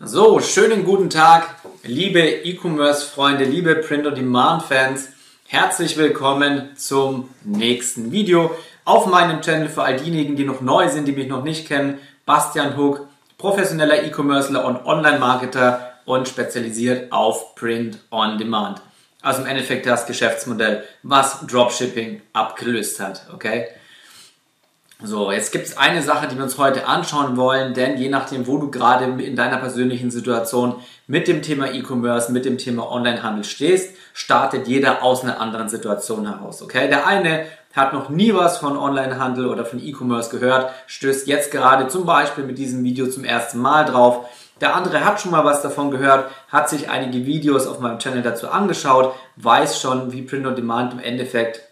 So, schönen guten Tag, liebe E-Commerce-Freunde, liebe Print-on-Demand-Fans. Herzlich willkommen zum nächsten Video auf meinem Channel für all diejenigen, die noch neu sind, die mich noch nicht kennen. Bastian Hook, professioneller E-Commercer und Online-Marketer und spezialisiert auf Print-on-Demand. Also im Endeffekt das Geschäftsmodell, was Dropshipping abgelöst hat, okay? So, jetzt gibt es eine Sache, die wir uns heute anschauen wollen, denn je nachdem, wo du gerade in deiner persönlichen Situation mit dem Thema E-Commerce, mit dem Thema Onlinehandel stehst, startet jeder aus einer anderen Situation heraus. Okay, der eine hat noch nie was von Onlinehandel oder von E-Commerce gehört, stößt jetzt gerade zum Beispiel mit diesem Video zum ersten Mal drauf. Der andere hat schon mal was davon gehört, hat sich einige Videos auf meinem Channel dazu angeschaut, weiß schon, wie Print on Demand im Endeffekt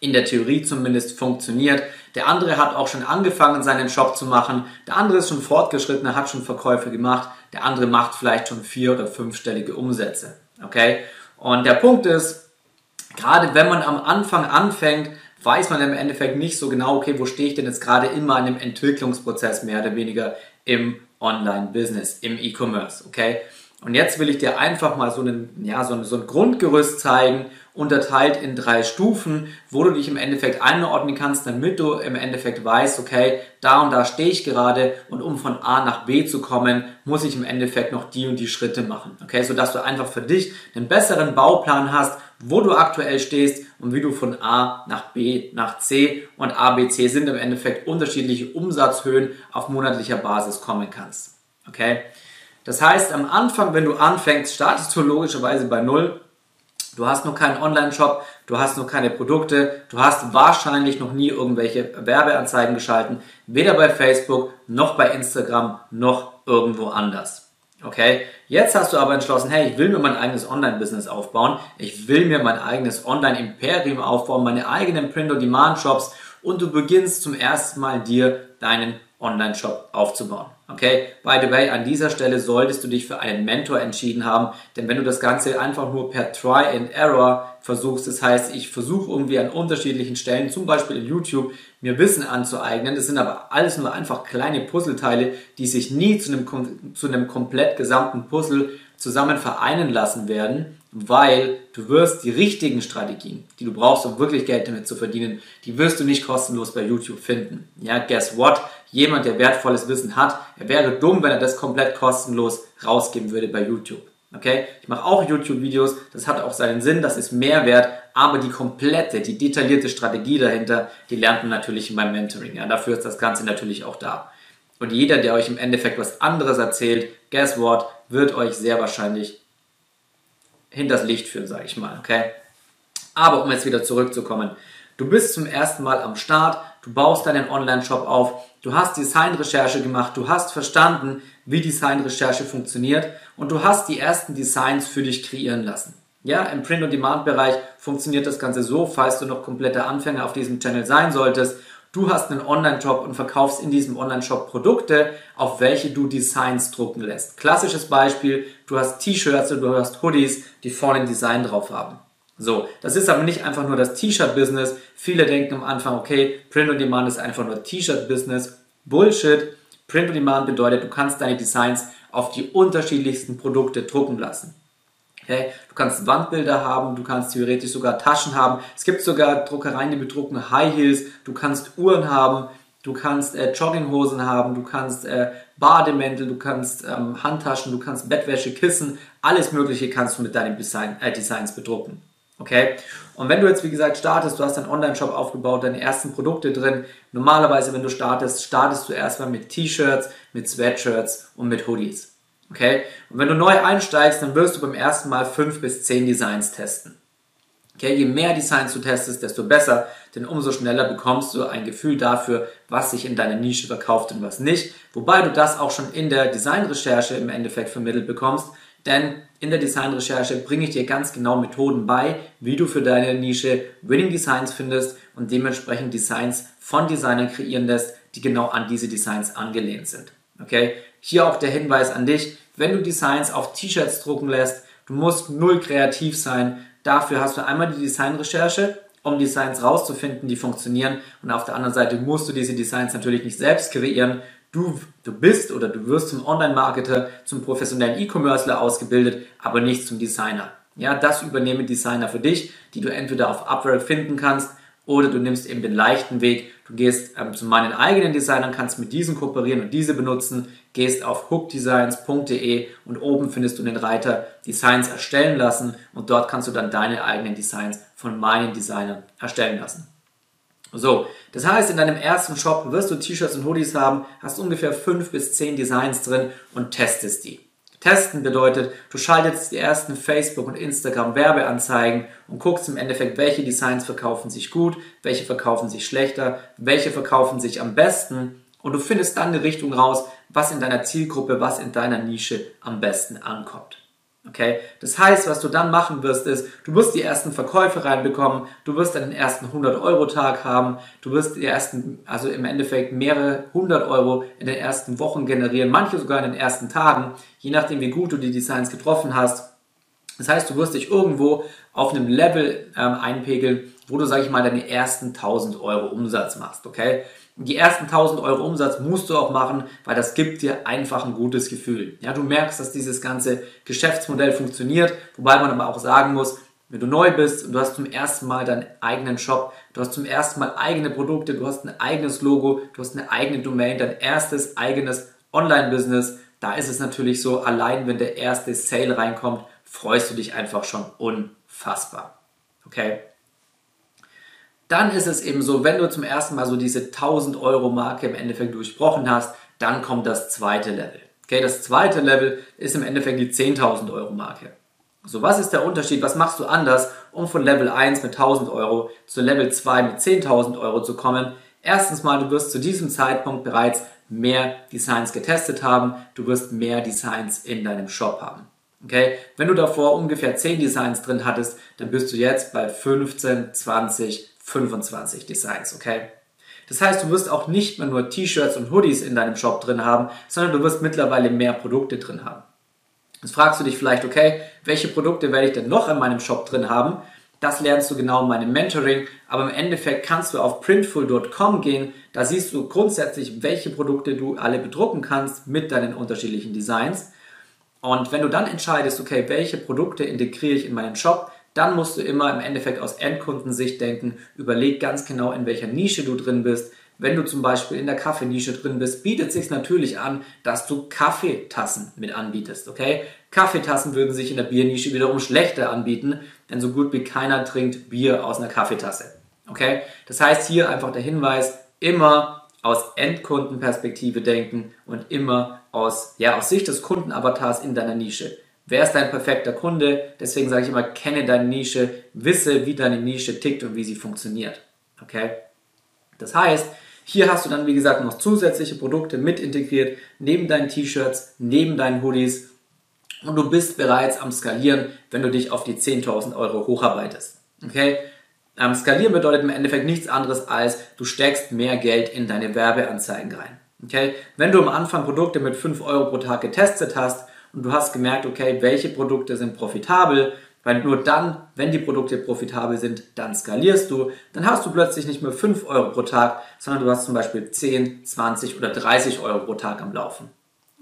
in der Theorie zumindest funktioniert. Der andere hat auch schon angefangen, seinen Shop zu machen. Der andere ist schon fortgeschritten, hat schon Verkäufe gemacht. Der andere macht vielleicht schon vier- oder fünfstellige Umsätze. Okay? Und der Punkt ist, gerade wenn man am Anfang anfängt, weiß man im Endeffekt nicht so genau, okay, wo stehe ich denn jetzt gerade in meinem Entwicklungsprozess mehr oder weniger im Online-Business, im E-Commerce, okay? Und jetzt will ich dir einfach mal so, einen, ja, so, ein, so ein Grundgerüst zeigen, unterteilt in drei Stufen, wo du dich im Endeffekt einordnen kannst, damit du im Endeffekt weißt, okay, da und da stehe ich gerade und um von A nach B zu kommen, muss ich im Endeffekt noch die und die Schritte machen. Okay, so dass du einfach für dich einen besseren Bauplan hast, wo du aktuell stehst und wie du von A nach B nach C und A, B, C sind im Endeffekt unterschiedliche Umsatzhöhen auf monatlicher Basis kommen kannst. Okay? Das heißt, am Anfang, wenn du anfängst, startest du logischerweise bei Null. Du hast noch keinen Online-Shop, du hast noch keine Produkte, du hast wahrscheinlich noch nie irgendwelche Werbeanzeigen geschalten, weder bei Facebook noch bei Instagram noch irgendwo anders. Okay, jetzt hast du aber entschlossen, hey, ich will mir mein eigenes Online-Business aufbauen, ich will mir mein eigenes Online-Imperium aufbauen, meine eigenen Print-on-Demand-Shops und du beginnst zum ersten Mal dir deinen Online-Shop aufzubauen. Okay, by the way, an dieser Stelle solltest du dich für einen Mentor entschieden haben, denn wenn du das Ganze einfach nur per Try and Error versuchst, das heißt, ich versuche irgendwie an unterschiedlichen Stellen, zum Beispiel in YouTube, mir Wissen anzueignen, das sind aber alles nur einfach kleine Puzzleteile, die sich nie zu einem, zu einem komplett gesamten Puzzle zusammen vereinen lassen werden, weil du wirst die richtigen Strategien, die du brauchst, um wirklich Geld damit zu verdienen, die wirst du nicht kostenlos bei YouTube finden. Ja, guess what? Jemand, der wertvolles Wissen hat, er wäre dumm, wenn er das komplett kostenlos rausgeben würde bei YouTube. Okay? Ich mache auch YouTube-Videos, das hat auch seinen Sinn, das ist Mehrwert, aber die komplette, die detaillierte Strategie dahinter, die lernt man natürlich in meinem Mentoring. Ja, dafür ist das Ganze natürlich auch da. Und jeder, der euch im Endeffekt was anderes erzählt, guess what, wird euch sehr wahrscheinlich hinters Licht führen, sage ich mal, okay? Aber um jetzt wieder zurückzukommen, du bist zum ersten Mal am Start, du baust deinen Online-Shop auf, du hast Designrecherche gemacht, du hast verstanden, wie Designrecherche funktioniert und du hast die ersten Designs für dich kreieren lassen. Ja, im Print-on-Demand-Bereich funktioniert das Ganze so, falls du noch kompletter Anfänger auf diesem Channel sein solltest. Du hast einen Online-Shop und verkaufst in diesem Online-Shop Produkte, auf welche du Designs drucken lässt. Klassisches Beispiel, du hast T-Shirts oder du hast Hoodies, die vorne ein Design drauf haben. So, das ist aber nicht einfach nur das T-Shirt-Business. Viele denken am Anfang, okay, Print on Demand ist einfach nur T-Shirt-Business. Bullshit. Print on Demand bedeutet, du kannst deine Designs auf die unterschiedlichsten Produkte drucken lassen. Okay? Du kannst Wandbilder haben, du kannst theoretisch sogar Taschen haben. Es gibt sogar Druckereien, die bedrucken High Heels. Du kannst Uhren haben, du kannst äh, Jogginghosen haben, du kannst äh, Bademäntel, du kannst ähm, Handtaschen, du kannst Bettwäsche, Kissen. Alles Mögliche kannst du mit deinen Design, äh, Designs bedrucken. Okay? Und wenn du jetzt, wie gesagt, startest, du hast deinen Online-Shop aufgebaut, deine ersten Produkte drin. Normalerweise, wenn du startest, startest du erstmal mit T-Shirts, mit Sweatshirts und mit Hoodies. Okay? Und wenn du neu einsteigst, dann wirst du beim ersten Mal fünf bis zehn Designs testen. Okay? Je mehr Designs du testest, desto besser, denn umso schneller bekommst du ein Gefühl dafür, was sich in deiner Nische verkauft und was nicht. Wobei du das auch schon in der Designrecherche im Endeffekt vermittelt bekommst, denn in der Designrecherche bringe ich dir ganz genau Methoden bei, wie du für deine Nische Winning Designs findest und dementsprechend Designs von Designern kreieren lässt, die genau an diese Designs angelehnt sind. Okay? Hier auch der Hinweis an dich, wenn du Designs auf T-Shirts drucken lässt, du musst null kreativ sein. Dafür hast du einmal die Designrecherche, um Designs rauszufinden, die funktionieren. Und auf der anderen Seite musst du diese Designs natürlich nicht selbst kreieren. Du, du bist oder du wirst zum Online-Marketer, zum professionellen E-Commercer ausgebildet, aber nicht zum Designer. Ja, das übernehmen Designer für dich, die du entweder auf Upwork finden kannst oder du nimmst eben den leichten Weg. Du gehst ähm, zu meinen eigenen Designern, kannst mit diesen kooperieren und diese benutzen, gehst auf hookdesigns.de und oben findest du den Reiter Designs erstellen lassen und dort kannst du dann deine eigenen Designs von meinen Designern erstellen lassen. So, das heißt, in deinem ersten Shop wirst du T-Shirts und Hoodies haben, hast ungefähr fünf bis zehn Designs drin und testest die. Testen bedeutet, du schaltest die ersten Facebook- und Instagram-Werbeanzeigen und guckst im Endeffekt, welche Designs verkaufen sich gut, welche verkaufen sich schlechter, welche verkaufen sich am besten und du findest dann eine Richtung raus, was in deiner Zielgruppe, was in deiner Nische am besten ankommt. Okay? Das heißt, was du dann machen wirst, ist, du wirst die ersten Verkäufe reinbekommen, du wirst dann den ersten 100-Euro-Tag haben, du wirst die ersten, also im Endeffekt mehrere 100 Euro in den ersten Wochen generieren, manche sogar in den ersten Tagen, je nachdem, wie gut du die Designs getroffen hast. Das heißt, du wirst dich irgendwo auf einem Level ähm, einpegeln, wo du, sag ich mal, deine ersten 1000 Euro Umsatz machst, okay? Die ersten 1000 Euro Umsatz musst du auch machen, weil das gibt dir einfach ein gutes Gefühl. Ja, du merkst, dass dieses ganze Geschäftsmodell funktioniert, wobei man aber auch sagen muss, wenn du neu bist und du hast zum ersten Mal deinen eigenen Shop, du hast zum ersten Mal eigene Produkte, du hast ein eigenes Logo, du hast eine eigene Domain, dein erstes eigenes Online-Business, da ist es natürlich so, allein wenn der erste Sale reinkommt, freust du dich einfach schon unfassbar. Okay? Dann ist es eben so, wenn du zum ersten Mal so diese 1000 Euro Marke im Endeffekt durchbrochen hast, dann kommt das zweite Level. Okay, das zweite Level ist im Endeffekt die 10.000 Euro Marke. So, was ist der Unterschied? Was machst du anders, um von Level 1 mit 1000 Euro zu Level 2 mit 10.000 Euro zu kommen? Erstens mal, du wirst zu diesem Zeitpunkt bereits mehr Designs getestet haben, du wirst mehr Designs in deinem Shop haben. Okay? Wenn du davor ungefähr 10 Designs drin hattest, dann bist du jetzt bei 15, 20, 25 Designs, okay? Das heißt, du wirst auch nicht mehr nur T-Shirts und Hoodies in deinem Shop drin haben, sondern du wirst mittlerweile mehr Produkte drin haben. Jetzt fragst du dich vielleicht, okay, welche Produkte werde ich denn noch in meinem Shop drin haben? Das lernst du genau in meinem Mentoring, aber im Endeffekt kannst du auf printful.com gehen, da siehst du grundsätzlich, welche Produkte du alle bedrucken kannst mit deinen unterschiedlichen Designs. Und wenn du dann entscheidest, okay, welche Produkte integriere ich in meinen Shop, dann musst du immer im Endeffekt aus Endkundensicht denken. Überleg ganz genau, in welcher Nische du drin bist. Wenn du zum Beispiel in der Kaffeenische drin bist, bietet sich natürlich an, dass du Kaffeetassen mit anbietest, okay? Kaffeetassen würden sich in der Biernische wiederum schlechter anbieten, denn so gut wie keiner trinkt Bier aus einer Kaffeetasse, okay? Das heißt hier einfach der Hinweis, immer aus Endkundenperspektive denken und immer aus, ja, aus Sicht des Kundenavatars in deiner Nische. Wer ist dein perfekter Kunde? Deswegen sage ich immer, kenne deine Nische, wisse, wie deine Nische tickt und wie sie funktioniert. Okay? Das heißt, hier hast du dann, wie gesagt, noch zusätzliche Produkte mit integriert, neben deinen T-Shirts, neben deinen Hoodies und du bist bereits am Skalieren, wenn du dich auf die 10.000 Euro hocharbeitest. Okay? Ähm, skalieren bedeutet im Endeffekt nichts anderes als, du steckst mehr Geld in deine Werbeanzeigen rein. Okay? Wenn du am Anfang Produkte mit 5 Euro pro Tag getestet hast, und du hast gemerkt, okay, welche Produkte sind profitabel, weil nur dann, wenn die Produkte profitabel sind, dann skalierst du, dann hast du plötzlich nicht mehr 5 Euro pro Tag, sondern du hast zum Beispiel 10, 20 oder 30 Euro pro Tag am Laufen.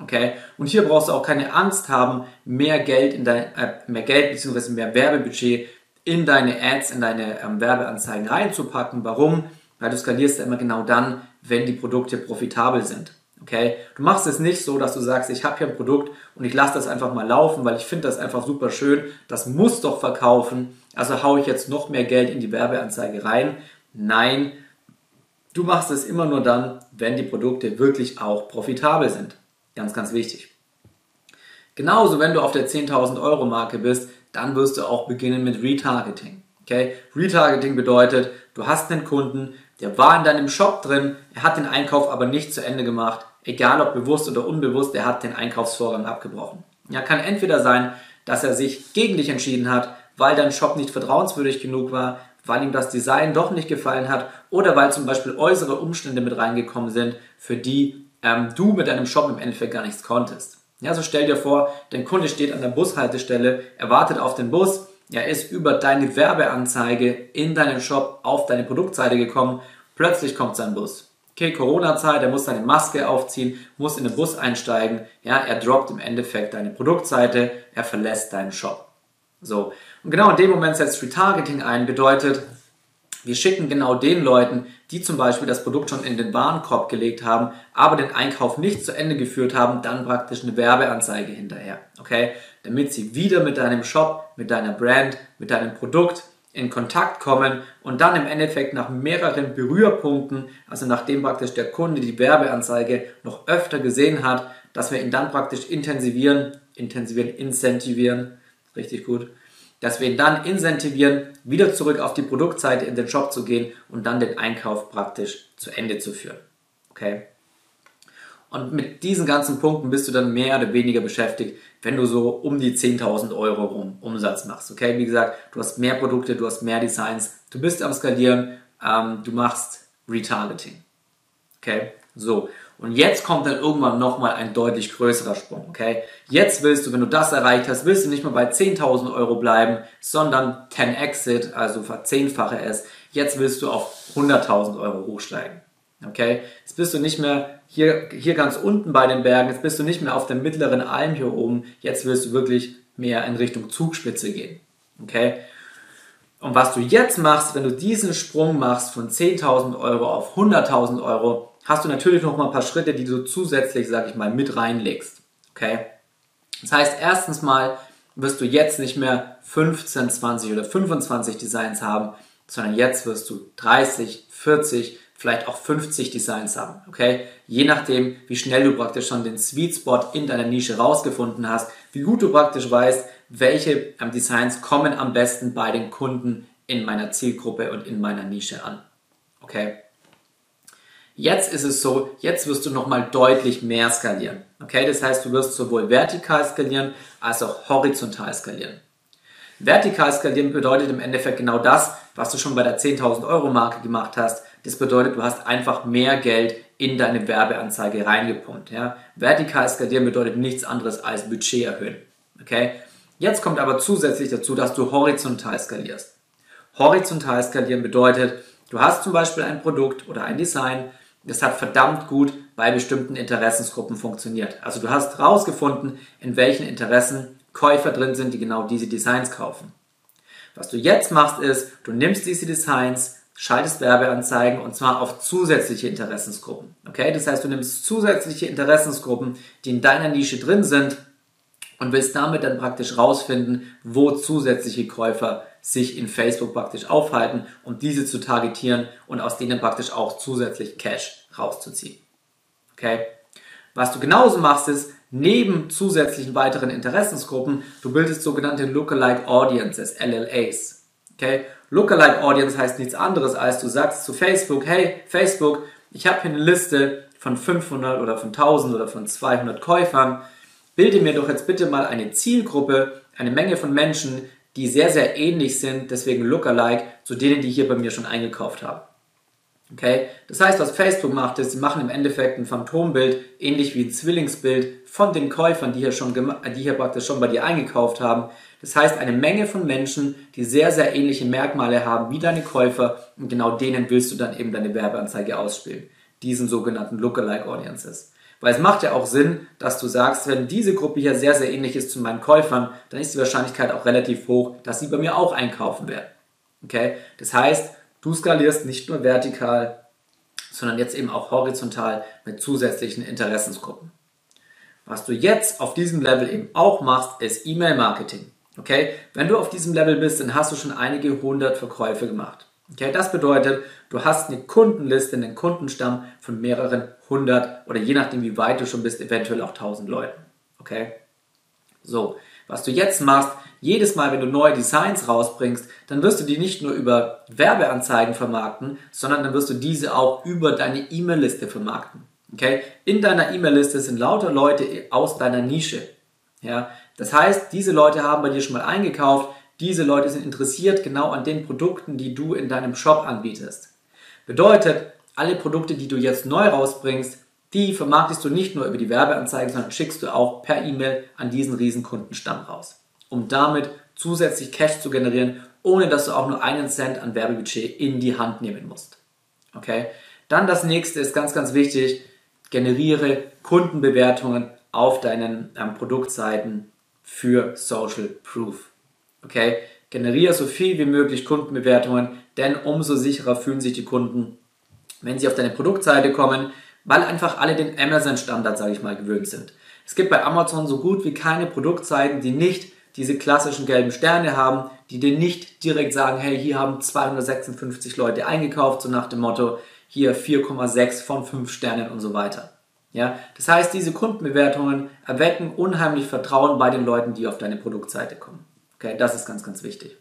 Okay? Und hier brauchst du auch keine Angst haben, mehr Geld in dein, äh, mehr Geld bzw. mehr Werbebudget in deine Ads, in deine ähm, Werbeanzeigen reinzupacken. Warum? Weil du skalierst ja immer genau dann, wenn die Produkte profitabel sind. Okay? Du machst es nicht so, dass du sagst, ich habe hier ein Produkt und ich lasse das einfach mal laufen, weil ich finde das einfach super schön. Das muss doch verkaufen. Also haue ich jetzt noch mehr Geld in die Werbeanzeige rein. Nein, du machst es immer nur dann, wenn die Produkte wirklich auch profitabel sind. Ganz, ganz wichtig. Genauso, wenn du auf der 10.000 Euro Marke bist, dann wirst du auch beginnen mit Retargeting. Okay? Retargeting bedeutet, du hast einen Kunden, der war in deinem Shop drin, er hat den Einkauf aber nicht zu Ende gemacht, egal ob bewusst oder unbewusst, er hat den Einkaufsvorgang abgebrochen. Ja, kann entweder sein, dass er sich gegen dich entschieden hat, weil dein Shop nicht vertrauenswürdig genug war, weil ihm das Design doch nicht gefallen hat oder weil zum Beispiel äußere Umstände mit reingekommen sind, für die ähm, du mit deinem Shop im Endeffekt gar nichts konntest. Ja, so stell dir vor, dein Kunde steht an der Bushaltestelle, er wartet auf den Bus, er ist über deine Werbeanzeige in deinen Shop auf deine Produktseite gekommen, plötzlich kommt sein Bus. Okay, Corona-Zeit, er muss seine Maske aufziehen, muss in den Bus einsteigen, ja, er droppt im Endeffekt deine Produktseite, er verlässt deinen Shop. So. Und genau in dem Moment setzt Retargeting ein, bedeutet, wir schicken genau den Leuten, die zum Beispiel das Produkt schon in den Warenkorb gelegt haben, aber den Einkauf nicht zu Ende geführt haben, dann praktisch eine Werbeanzeige hinterher. Okay? Damit sie wieder mit deinem Shop, mit deiner Brand, mit deinem Produkt in Kontakt kommen und dann im Endeffekt nach mehreren Berührpunkten, also nachdem praktisch der Kunde die Werbeanzeige noch öfter gesehen hat, dass wir ihn dann praktisch intensivieren, intensivieren, incentivieren, richtig gut, dass wir ihn dann incentivieren, wieder zurück auf die Produktseite in den Shop zu gehen und dann den Einkauf praktisch zu Ende zu führen. Okay? Und mit diesen ganzen Punkten bist du dann mehr oder weniger beschäftigt, wenn du so um die 10.000 Euro rum Umsatz machst. Okay, wie gesagt, du hast mehr Produkte, du hast mehr Designs, du bist am Skalieren, ähm, du machst Retargeting. Okay, so. Und jetzt kommt dann irgendwann nochmal ein deutlich größerer Sprung, okay? Jetzt willst du, wenn du das erreicht hast, willst du nicht mehr bei 10.000 Euro bleiben, sondern 10 Exit, also verzehnfache es. Jetzt willst du auf 100.000 Euro hochsteigen, okay? Bist du nicht mehr hier, hier ganz unten bei den Bergen, jetzt bist du nicht mehr auf der mittleren Alm hier oben, jetzt willst du wirklich mehr in Richtung Zugspitze gehen, okay? Und was du jetzt machst, wenn du diesen Sprung machst von 10.000 Euro auf 100.000 Euro, hast du natürlich noch mal ein paar Schritte, die du zusätzlich, sag ich mal, mit reinlegst. Okay? Das heißt, erstens mal wirst du jetzt nicht mehr 15, 20 oder 25 Designs haben, sondern jetzt wirst du 30, 40, vielleicht auch 50 Designs haben. Okay? Je nachdem, wie schnell du praktisch schon den Sweet Spot in deiner Nische rausgefunden hast, wie gut du praktisch weißt, welche ähm, Designs kommen am besten bei den Kunden in meiner Zielgruppe und in meiner Nische an. Okay? Jetzt ist es so, jetzt wirst du nochmal deutlich mehr skalieren. Okay, das heißt, du wirst sowohl vertikal skalieren als auch horizontal skalieren. Vertikal skalieren bedeutet im Endeffekt genau das, was du schon bei der 10.000 Euro Marke gemacht hast. Das bedeutet, du hast einfach mehr Geld in deine Werbeanzeige reingepumpt. Ja? Vertikal skalieren bedeutet nichts anderes als Budget erhöhen. Okay? Jetzt kommt aber zusätzlich dazu, dass du horizontal skalierst. Horizontal skalieren bedeutet, du hast zum Beispiel ein Produkt oder ein Design, das hat verdammt gut bei bestimmten Interessensgruppen funktioniert. Also du hast herausgefunden, in welchen Interessen Käufer drin sind, die genau diese Designs kaufen. Was du jetzt machst, ist, du nimmst diese Designs, schaltest Werbeanzeigen und zwar auf zusätzliche Interessensgruppen. Okay, das heißt, du nimmst zusätzliche Interessensgruppen, die in deiner Nische drin sind und willst damit dann praktisch rausfinden, wo zusätzliche Käufer sich in Facebook praktisch aufhalten, um diese zu targetieren und aus denen praktisch auch zusätzlich Cash rauszuziehen. Okay? Was du genauso machst ist, neben zusätzlichen weiteren Interessensgruppen, du bildest sogenannte Lookalike Audiences, LLAs. Okay? Lookalike Audience heißt nichts anderes als du sagst zu Facebook, hey Facebook, ich habe hier eine Liste von 500 oder von 1000 oder von 200 Käufern. Bilde mir doch jetzt bitte mal eine Zielgruppe, eine Menge von Menschen, die sehr, sehr ähnlich sind, deswegen Lookalike, zu denen, die hier bei mir schon eingekauft haben. Okay? Das heißt, was Facebook macht, ist, sie machen im Endeffekt ein Phantombild, ähnlich wie ein Zwillingsbild von den Käufern, die hier, schon, die hier praktisch schon bei dir eingekauft haben. Das heißt, eine Menge von Menschen, die sehr, sehr ähnliche Merkmale haben wie deine Käufer und genau denen willst du dann eben deine Werbeanzeige ausspielen. Diesen sogenannten Lookalike Audiences. Weil es macht ja auch Sinn, dass du sagst, wenn diese Gruppe hier sehr, sehr ähnlich ist zu meinen Käufern, dann ist die Wahrscheinlichkeit auch relativ hoch, dass sie bei mir auch einkaufen werden. Okay? Das heißt, du skalierst nicht nur vertikal, sondern jetzt eben auch horizontal mit zusätzlichen Interessensgruppen. Was du jetzt auf diesem Level eben auch machst, ist E-Mail-Marketing. Okay? Wenn du auf diesem Level bist, dann hast du schon einige hundert Verkäufe gemacht. Okay, das bedeutet, du hast eine Kundenliste, einen Kundenstamm von mehreren hundert oder je nachdem, wie weit du schon bist, eventuell auch tausend Leuten. Okay? So, was du jetzt machst, jedes Mal, wenn du neue Designs rausbringst, dann wirst du die nicht nur über Werbeanzeigen vermarkten, sondern dann wirst du diese auch über deine E-Mail-Liste vermarkten. Okay? In deiner E-Mail-Liste sind lauter Leute aus deiner Nische. Ja? Das heißt, diese Leute haben bei dir schon mal eingekauft, diese Leute sind interessiert genau an den Produkten, die du in deinem Shop anbietest. Bedeutet, alle Produkte, die du jetzt neu rausbringst, die vermarktest du nicht nur über die Werbeanzeigen, sondern schickst du auch per E-Mail an diesen Riesenkundenstamm raus, um damit zusätzlich Cash zu generieren, ohne dass du auch nur einen Cent an Werbebudget in die Hand nehmen musst. Okay? Dann das nächste ist ganz, ganz wichtig, generiere Kundenbewertungen auf deinen ähm, Produktseiten für Social Proof. Okay? Generiere so viel wie möglich Kundenbewertungen, denn umso sicherer fühlen sich die Kunden, wenn sie auf deine Produktseite kommen, weil einfach alle den Amazon-Standard, sage ich mal, gewöhnt sind. Es gibt bei Amazon so gut wie keine Produktseiten, die nicht diese klassischen gelben Sterne haben, die dir nicht direkt sagen, hey, hier haben 256 Leute eingekauft, so nach dem Motto, hier 4,6 von 5 Sternen und so weiter. Ja, das heißt, diese Kundenbewertungen erwecken unheimlich Vertrauen bei den Leuten, die auf deine Produktseite kommen. Okay, das ist ganz, ganz wichtig.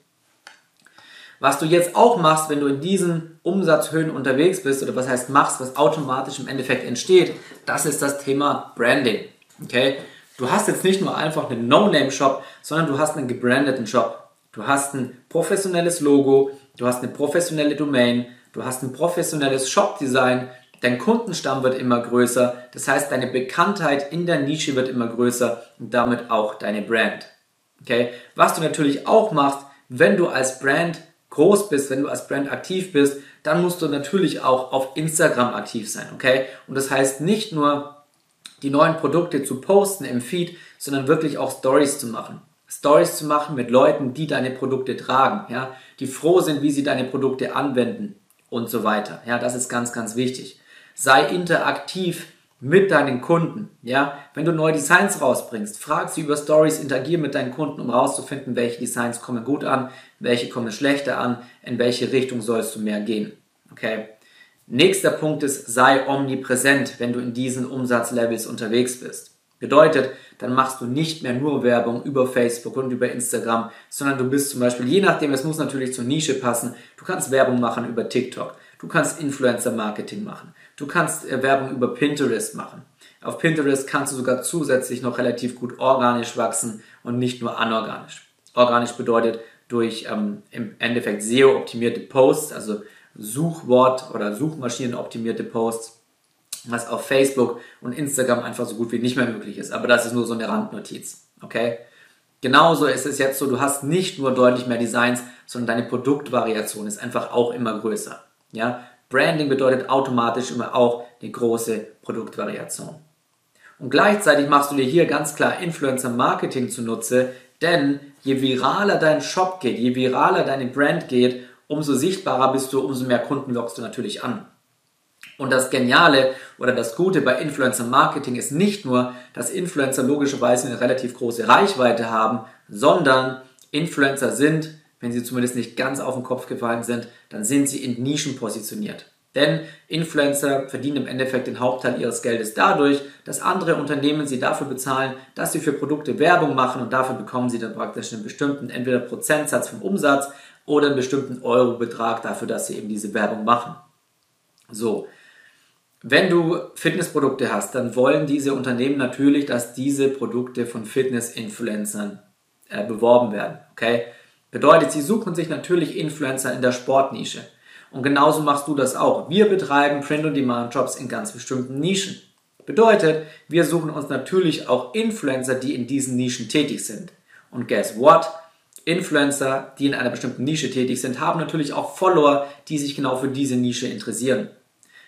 Was du jetzt auch machst, wenn du in diesen Umsatzhöhen unterwegs bist, oder was heißt machst, was automatisch im Endeffekt entsteht, das ist das Thema Branding. Okay? Du hast jetzt nicht nur einfach einen No-Name-Shop, sondern du hast einen gebrandeten Shop. Du hast ein professionelles Logo, du hast eine professionelle Domain, du hast ein professionelles Shop-Design, dein Kundenstamm wird immer größer, das heißt, deine Bekanntheit in der Nische wird immer größer und damit auch deine Brand. Okay? Was du natürlich auch machst, wenn du als Brand groß bist, wenn du als Brand aktiv bist, dann musst du natürlich auch auf Instagram aktiv sein, okay? Und das heißt nicht nur die neuen Produkte zu posten im Feed, sondern wirklich auch Stories zu machen. Stories zu machen mit Leuten, die deine Produkte tragen, ja, die froh sind, wie sie deine Produkte anwenden und so weiter. Ja, das ist ganz, ganz wichtig. Sei interaktiv mit deinen Kunden. Ja, wenn du neue Designs rausbringst, frag sie über Stories, interagier mit deinen Kunden, um rauszufinden, welche Designs kommen gut an, welche kommen schlechter an, in welche Richtung sollst du mehr gehen. Okay. Nächster Punkt ist, sei omnipräsent, wenn du in diesen Umsatzlevels unterwegs bist. Bedeutet, dann machst du nicht mehr nur Werbung über Facebook und über Instagram, sondern du bist zum Beispiel, je nachdem, es muss natürlich zur Nische passen, du kannst Werbung machen über TikTok, du kannst Influencer-Marketing machen, du kannst äh, Werbung über Pinterest machen. Auf Pinterest kannst du sogar zusätzlich noch relativ gut organisch wachsen und nicht nur anorganisch. Organisch bedeutet durch ähm, im Endeffekt SEO-optimierte Posts, also Suchwort- oder Suchmaschinenoptimierte Posts, was auf Facebook und Instagram einfach so gut wie nicht mehr möglich ist. Aber das ist nur so eine Randnotiz. Okay? Genauso ist es jetzt so, du hast nicht nur deutlich mehr Designs, sondern deine Produktvariation ist einfach auch immer größer. Ja? Branding bedeutet automatisch immer auch eine große Produktvariation. Und gleichzeitig machst du dir hier ganz klar Influencer Marketing zunutze, denn je viraler dein Shop geht, je viraler deine Brand geht, umso sichtbarer bist du, umso mehr Kunden lockst du natürlich an. Und das Geniale oder das Gute bei Influencer Marketing ist nicht nur, dass Influencer logischerweise eine relativ große Reichweite haben, sondern Influencer sind, wenn sie zumindest nicht ganz auf den Kopf gefallen sind, dann sind sie in Nischen positioniert. Denn Influencer verdienen im Endeffekt den Hauptteil ihres Geldes dadurch, dass andere Unternehmen sie dafür bezahlen, dass sie für Produkte Werbung machen und dafür bekommen sie dann praktisch einen bestimmten entweder Prozentsatz vom Umsatz oder einen bestimmten Eurobetrag dafür, dass sie eben diese Werbung machen. So. Wenn du Fitnessprodukte hast, dann wollen diese Unternehmen natürlich, dass diese Produkte von Fitness-Influencern äh, beworben werden. Okay? Bedeutet, sie suchen sich natürlich Influencer in der Sportnische. Und genauso machst du das auch. Wir betreiben Print-on-Demand-Jobs in ganz bestimmten Nischen. Bedeutet, wir suchen uns natürlich auch Influencer, die in diesen Nischen tätig sind. Und guess what? Influencer, die in einer bestimmten Nische tätig sind, haben natürlich auch Follower, die sich genau für diese Nische interessieren.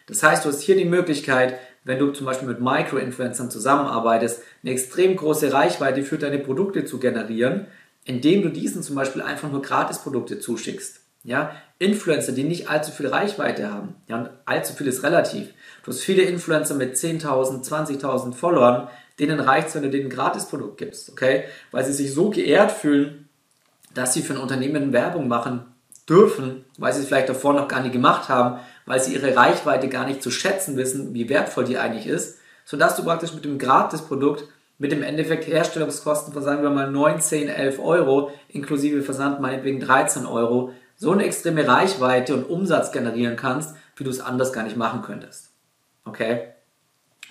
Das heißt, du hast hier die Möglichkeit, wenn du zum Beispiel mit Micro-Influencern zusammenarbeitest, eine extrem große Reichweite für deine Produkte zu generieren, indem du diesen zum Beispiel einfach nur Gratisprodukte zuschickst. Ja, Influencer, die nicht allzu viel Reichweite haben. Ja, und allzu viel ist relativ. Du hast viele Influencer mit 10.000, 20.000 Followern, denen reicht es, wenn du denen ein Gratisprodukt gibst, okay? Weil sie sich so geehrt fühlen, dass sie für ein Unternehmen Werbung machen dürfen, weil sie es vielleicht davor noch gar nicht gemacht haben, weil sie ihre Reichweite gar nicht zu schätzen wissen, wie wertvoll die eigentlich ist, sodass du praktisch mit dem Gratisprodukt mit dem Endeffekt Herstellungskosten von sagen wir mal 9, 10, 11 Euro inklusive Versand meinetwegen 13 Euro so eine extreme Reichweite und Umsatz generieren kannst, wie du es anders gar nicht machen könntest. Okay?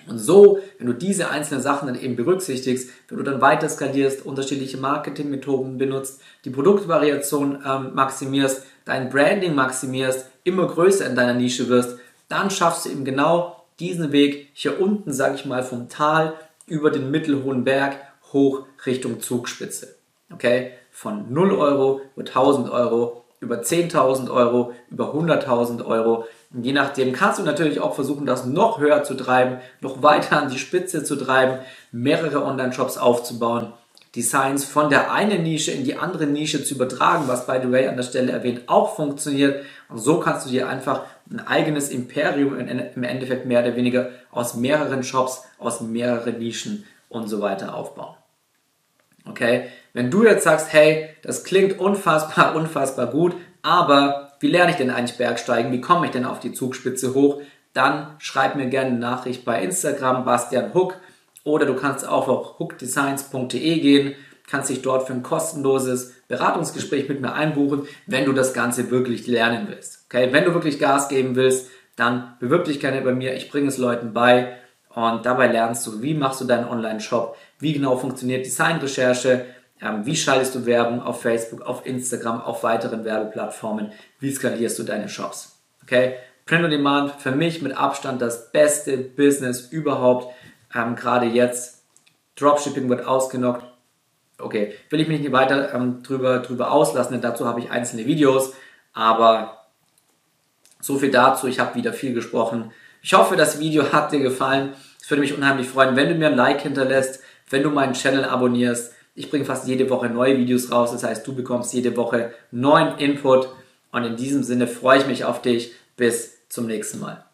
Und so, wenn du diese einzelnen Sachen dann eben berücksichtigst, wenn du dann weiter skalierst, unterschiedliche Marketingmethoden benutzt, die Produktvariation ähm, maximierst, dein Branding maximierst, immer größer in deiner Nische wirst, dann schaffst du eben genau diesen Weg hier unten, sage ich mal, vom Tal über den mittelhohen Berg hoch Richtung Zugspitze. Okay? Von 0 Euro über 1000 Euro über 10.000 Euro, über 100.000 Euro. Und je nachdem kannst du natürlich auch versuchen, das noch höher zu treiben, noch weiter an die Spitze zu treiben, mehrere Online-Shops aufzubauen, Designs von der einen Nische in die andere Nische zu übertragen, was by the way an der Stelle erwähnt auch funktioniert. Und so kannst du dir einfach ein eigenes Imperium im Endeffekt mehr oder weniger aus mehreren Shops, aus mehreren Nischen und so weiter aufbauen. Okay? Wenn du jetzt sagst, hey, das klingt unfassbar, unfassbar gut, aber wie lerne ich denn eigentlich Bergsteigen? Wie komme ich denn auf die Zugspitze hoch? Dann schreib mir gerne eine Nachricht bei Instagram, Bastian Hook, oder du kannst auch auf hookdesigns.de gehen, kannst dich dort für ein kostenloses Beratungsgespräch mit mir einbuchen, wenn du das Ganze wirklich lernen willst. Okay, wenn du wirklich Gas geben willst, dann bewirb dich gerne bei mir. Ich bringe es Leuten bei und dabei lernst du, wie machst du deinen Online-Shop, wie genau funktioniert Designrecherche, ähm, wie schaltest du Werbung auf Facebook, auf Instagram, auf weiteren Werbeplattformen, wie skalierst du deine Shops. Okay, Print on Demand für mich mit Abstand das beste Business überhaupt. Ähm, Gerade jetzt Dropshipping wird ausgenockt. Okay, will ich mich nicht weiter ähm, drüber, drüber auslassen, denn dazu habe ich einzelne Videos. Aber so viel dazu. Ich habe wieder viel gesprochen. Ich hoffe, das Video hat dir gefallen. Es würde mich unheimlich freuen, wenn du mir ein Like hinterlässt, wenn du meinen Channel abonnierst. Ich bringe fast jede Woche neue Videos raus. Das heißt, du bekommst jede Woche neuen Input. Und in diesem Sinne freue ich mich auf dich. Bis zum nächsten Mal.